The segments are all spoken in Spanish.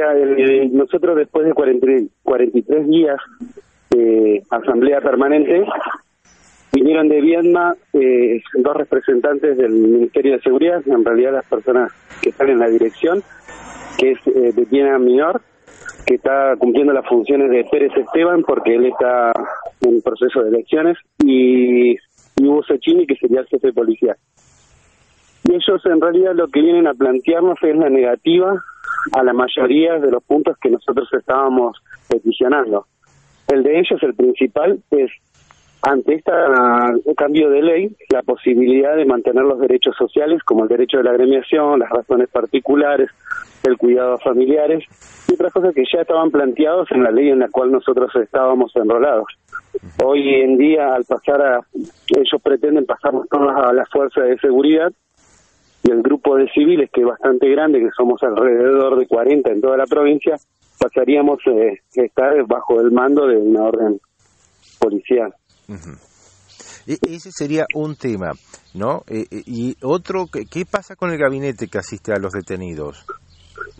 Mira, nosotros después de 43 días de asamblea permanente, vinieron de Viedma eh, dos representantes del Ministerio de Seguridad, en realidad las personas que están en la dirección, que es eh, de Viena Minor, que está cumpliendo las funciones de Pérez Esteban porque él está en proceso de elecciones, y, y Hugo Sechini, que sería el jefe de policía. Y ellos en realidad lo que vienen a plantearnos es la negativa a la mayoría de los puntos que nosotros estábamos peticionando. El de ellos, el principal, es ante este cambio de ley, la posibilidad de mantener los derechos sociales, como el derecho de la agremiación, las razones particulares, el cuidado a familiares y otras cosas que ya estaban planteados en la ley en la cual nosotros estábamos enrolados. Hoy en día, al pasar a, ellos pretenden pasarnos todas a la fuerza de seguridad y el grupo de civiles, que es bastante grande, que somos alrededor de 40 en toda la provincia, pasaríamos eh, a estar bajo el mando de una orden policial. E, ese sería un tema, ¿no? E, e, y otro, ¿qué pasa con el gabinete que asiste a los detenidos?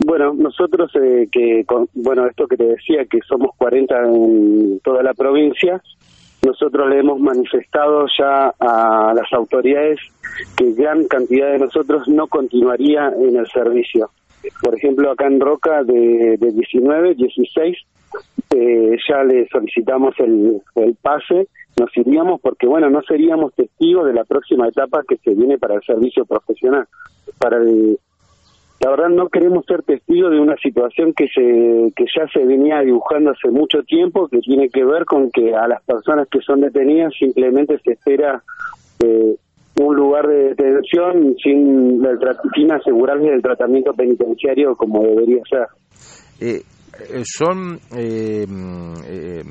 Bueno, nosotros, eh, que bueno, esto que te decía, que somos 40 en toda la provincia, nosotros le hemos manifestado ya a las autoridades que gran cantidad de nosotros no continuaría en el servicio. Por ejemplo, acá en Roca, de, de 19, 16, eh, ya le solicitamos el, el pase, nos iríamos porque, bueno, no seríamos testigos de la próxima etapa que se viene para el servicio profesional. Para el, la verdad no queremos ser testigos de una situación que se que ya se venía dibujando hace mucho tiempo que tiene que ver con que a las personas que son detenidas simplemente se espera eh, un lugar de detención sin, sin asegurarles el tratamiento penitenciario como debería ser. Eh, eh, ¿Son eh, eh,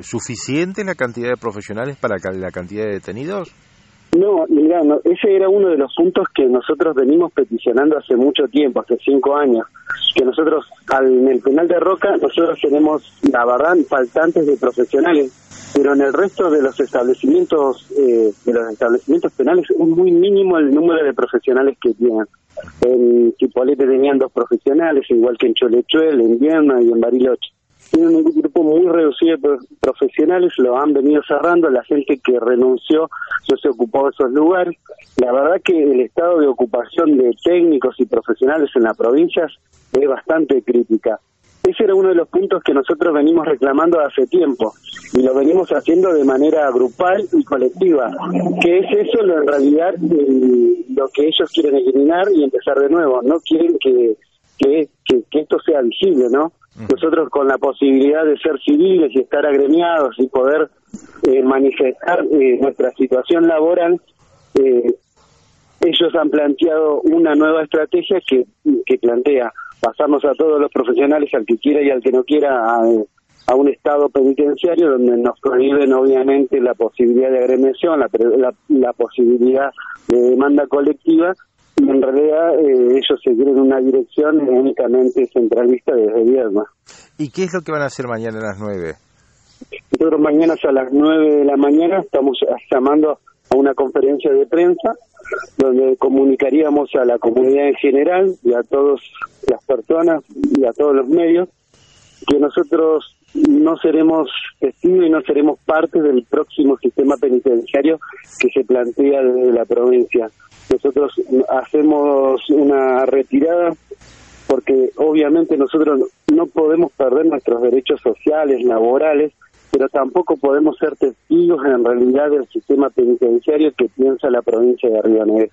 suficiente la cantidad de profesionales para la cantidad de detenidos? No, mira, ese era uno de los puntos que nosotros venimos peticionando hace mucho tiempo, hace cinco años, que nosotros al, en el penal de Roca nosotros tenemos, la verdad, faltantes de profesionales, pero en el resto de los establecimientos eh, de los establecimientos penales es muy mínimo el número de profesionales que tienen. En Chipolete tenían dos profesionales, igual que en Cholechuel, en Vierna y en Bariloche tienen un grupo muy reducido de profesionales, lo han venido cerrando, la gente que renunció no se ocupó de esos lugares. La verdad que el estado de ocupación de técnicos y profesionales en las provincias es bastante crítica. Ese era uno de los puntos que nosotros venimos reclamando hace tiempo y lo venimos haciendo de manera grupal y colectiva, que es eso en realidad lo que ellos quieren eliminar y empezar de nuevo, no quieren que, que, que esto sea visible, ¿no? Nosotros con la posibilidad de ser civiles y estar agremiados y poder eh, manifestar eh, nuestra situación laboral, eh, ellos han planteado una nueva estrategia que, que plantea pasarnos a todos los profesionales, al que quiera y al que no quiera, a, a un estado penitenciario donde nos prohíben obviamente la posibilidad de agremiación, la, la, la posibilidad de demanda colectiva y en realidad eh, ellos seguirán una dirección únicamente centralista desde Vierma. ¿Y qué es lo que van a hacer mañana a las nueve? Nosotros mañana a las nueve de la mañana estamos llamando a una conferencia de prensa donde comunicaríamos a la comunidad en general y a todas las personas y a todos los medios que nosotros no seremos testigos y no seremos parte del próximo sistema penitenciario que se plantea desde la provincia. Nosotros hacemos una retirada porque obviamente nosotros no podemos perder nuestros derechos sociales, laborales, pero tampoco podemos ser testigos en realidad del sistema penitenciario que piensa la provincia de Río Negro.